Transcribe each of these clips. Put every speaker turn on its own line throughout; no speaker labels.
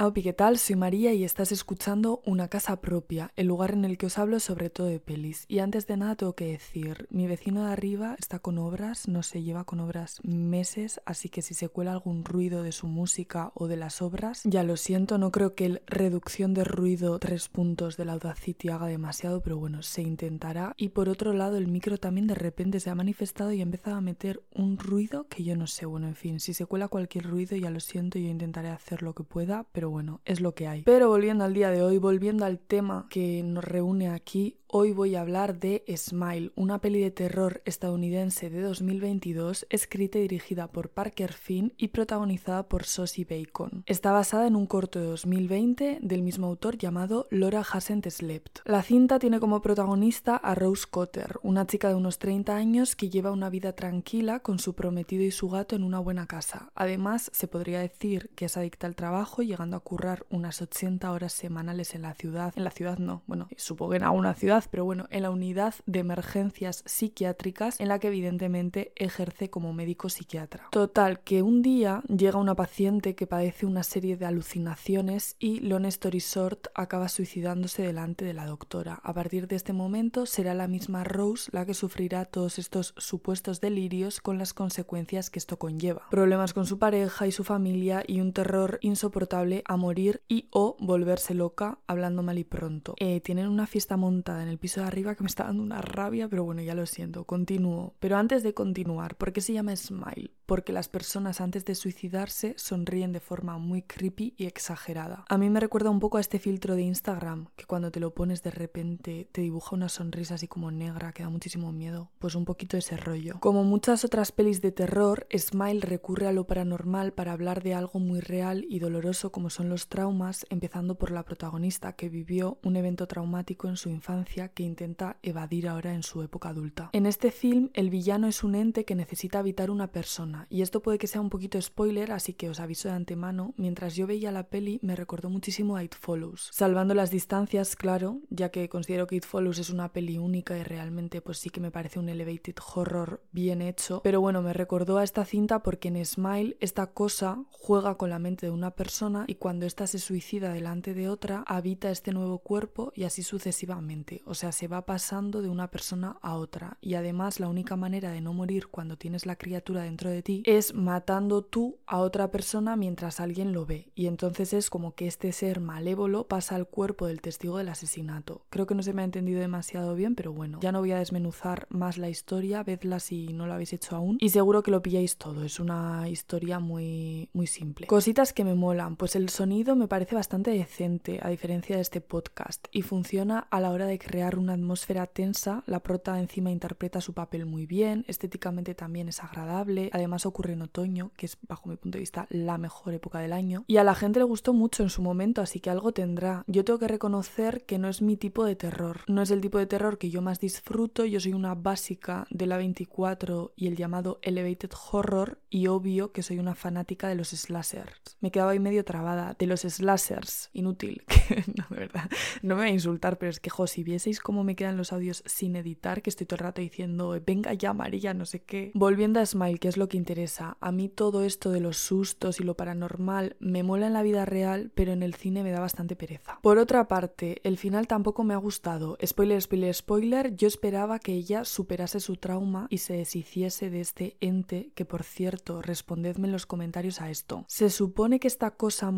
Aupi, ¿qué tal? Soy María y estás escuchando Una Casa Propia, el lugar en el que os hablo sobre todo de pelis. Y antes de nada tengo que decir, mi vecino de arriba está con obras, no se lleva con obras meses, así que si se cuela algún ruido de su música o de las obras, ya lo siento, no creo que el reducción de ruido tres puntos de la Audacity haga demasiado, pero bueno, se intentará. Y por otro lado, el micro también de repente se ha manifestado y ha empezado a meter un ruido que yo no sé, bueno, en fin, si se cuela cualquier ruido, ya lo siento, yo intentaré hacer lo que pueda, pero bueno, es lo que hay. Pero volviendo al día de hoy, volviendo al tema que nos reúne aquí, Hoy voy a hablar de Smile, una peli de terror estadounidense de 2022, escrita y dirigida por Parker Finn y protagonizada por Sosie Bacon. Está basada en un corto de 2020 del mismo autor llamado Laura Hasn't Slept. La cinta tiene como protagonista a Rose Cotter, una chica de unos 30 años que lleva una vida tranquila con su prometido y su gato en una buena casa. Además, se podría decir que es adicta al trabajo, llegando a currar unas 80 horas semanales en la ciudad. En la ciudad no, bueno, supongo que en alguna ciudad pero bueno, en la unidad de emergencias psiquiátricas en la que evidentemente ejerce como médico psiquiatra. Total, que un día llega una paciente que padece una serie de alucinaciones y Long Story Short acaba suicidándose delante de la doctora. A partir de este momento será la misma Rose la que sufrirá todos estos supuestos delirios con las consecuencias que esto conlleva. Problemas con su pareja y su familia y un terror insoportable a morir y o volverse loca hablando mal y pronto. Eh, tienen una fiesta montada en el piso de arriba que me está dando una rabia, pero bueno, ya lo siento, continúo. Pero antes de continuar, ¿por qué se llama Smile? Porque las personas antes de suicidarse sonríen de forma muy creepy y exagerada. A mí me recuerda un poco a este filtro de Instagram, que cuando te lo pones de repente te dibuja una sonrisa así como negra, que da muchísimo miedo. Pues un poquito ese rollo. Como muchas otras pelis de terror, Smile recurre a lo paranormal para hablar de algo muy real y doloroso como son los traumas, empezando por la protagonista que vivió un evento traumático en su infancia que intenta evadir ahora en su época adulta. En este film, el villano es un ente que necesita habitar una persona, y esto puede que sea un poquito spoiler, así que os aviso de antemano, mientras yo veía la peli me recordó muchísimo a It Follows, salvando las distancias, claro, ya que considero que It Follows es una peli única y realmente pues sí que me parece un elevated horror bien hecho, pero bueno, me recordó a esta cinta porque en Smile esta cosa juega con la mente de una persona y cuando ésta se suicida delante de otra, habita este nuevo cuerpo y así sucesivamente o sea, se va pasando de una persona a otra. Y además la única manera de no morir cuando tienes la criatura dentro de ti es matando tú a otra persona mientras alguien lo ve. Y entonces es como que este ser malévolo pasa al cuerpo del testigo del asesinato. Creo que no se me ha entendido demasiado bien, pero bueno, ya no voy a desmenuzar más la historia, vedla si no lo habéis hecho aún. Y seguro que lo pilláis todo, es una historia muy, muy simple. Cositas que me molan, pues el sonido me parece bastante decente, a diferencia de este podcast, y funciona a la hora de crear una atmósfera tensa, la prota encima interpreta su papel muy bien, estéticamente también es agradable, además ocurre en otoño, que es bajo mi punto de vista la mejor época del año, y a la gente le gustó mucho en su momento, así que algo tendrá. Yo tengo que reconocer que no es mi tipo de terror, no es el tipo de terror que yo más disfruto, yo soy una básica de la 24 y el llamado elevated horror, y obvio que soy una fanática de los slashers. Me quedaba ahí medio trabada, de los slashers, inútil, que no, verdad, no me voy a insultar, pero es que, jo, si vieseis cómo me quedan los audios sin editar, que estoy todo el rato diciendo, venga ya María, no sé qué. Volviendo a Smile, que es lo que interesa, a mí todo esto de los sustos y lo paranormal me mola en la vida real, pero en el cine me da bastante pereza. Por otra parte, el final tampoco me ha gustado. Spoiler, spoiler, spoiler, yo esperaba que ella superase su trauma y se deshiciese de este ente, que por cierto, respondedme en los comentarios a esto. Se supone que esta cosa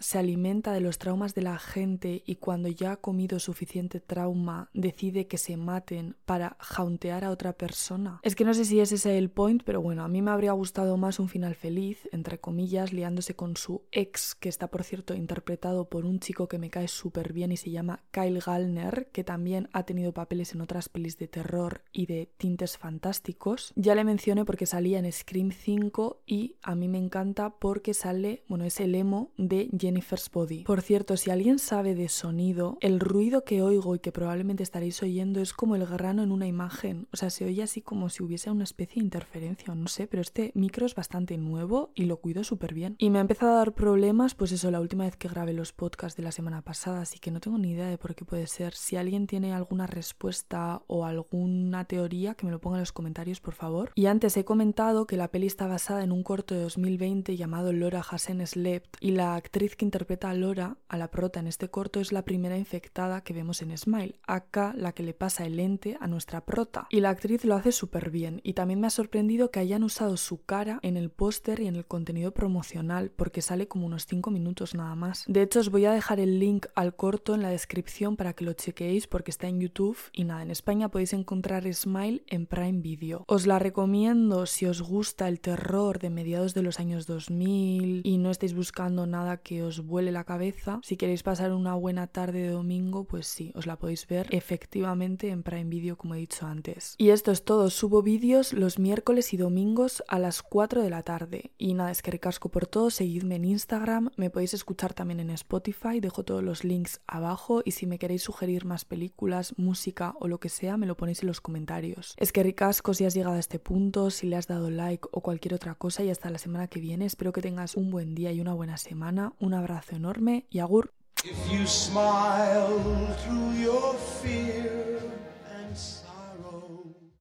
se alimenta de los traumas de la gente y cuando ya ha comido suficiente trauma decide que se maten para jauntear a otra persona. Es que no sé si es ese el point, pero bueno, a mí me habría gustado más un final feliz, entre comillas, liándose con su ex, que está por cierto interpretado por un chico que me cae súper bien y se llama Kyle Gallner, que también ha tenido papeles en otras pelis de terror y de tintes fantásticos. Ya le mencioné porque salía en Scream 5 y a mí me encanta porque sale, bueno, es el emo Jennifer's Body. Por cierto, si alguien sabe de sonido, el ruido que oigo y que probablemente estaréis oyendo es como el grano en una imagen. O sea, se oye así como si hubiese una especie de interferencia, no sé, pero este micro es bastante nuevo y lo cuido súper bien. Y me ha empezado a dar problemas, pues eso, la última vez que grabé los podcasts de la semana pasada, así que no tengo ni idea de por qué puede ser. Si alguien tiene alguna respuesta o alguna teoría, que me lo ponga en los comentarios, por favor. Y antes he comentado que la peli está basada en un corto de 2020 llamado Laura Hassan Slept y la actriz que interpreta a Laura, a la prota en este corto, es la primera infectada que vemos en Smile, acá la que le pasa el lente a nuestra prota. Y la actriz lo hace súper bien y también me ha sorprendido que hayan usado su cara en el póster y en el contenido promocional porque sale como unos 5 minutos nada más. De hecho os voy a dejar el link al corto en la descripción para que lo chequeéis porque está en YouTube y nada, en España podéis encontrar Smile en Prime Video. Os la recomiendo si os gusta el terror de mediados de los años 2000 y no estáis buscando nada que os vuele la cabeza. Si queréis pasar una buena tarde de domingo, pues sí, os la podéis ver efectivamente en Prime Video como he dicho antes. Y esto es todo, subo vídeos los miércoles y domingos a las 4 de la tarde. Y nada, es que recasco por todo, seguidme en Instagram, me podéis escuchar también en Spotify, dejo todos los links abajo y si me queréis sugerir más películas, música o lo que sea, me lo ponéis en los comentarios. Es que ricasco si has llegado a este punto, si le has dado like o cualquier otra cosa y hasta la semana que viene. Espero que tengas un buen día y una buena semana. Un abrazo enorme y agur.